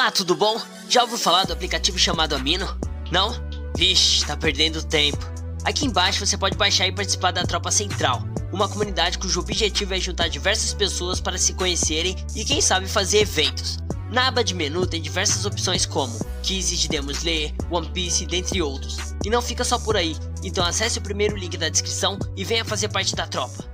Olá, tudo bom? Já ouviu falar do aplicativo chamado Amino? Não? Vixe, tá perdendo tempo. Aqui embaixo você pode baixar e participar da Tropa Central, uma comunidade cujo objetivo é juntar diversas pessoas para se conhecerem e quem sabe fazer eventos. Na aba de menu tem diversas opções como quizzes, de ler, One Piece, dentre outros. E não fica só por aí, então acesse o primeiro link da descrição e venha fazer parte da tropa.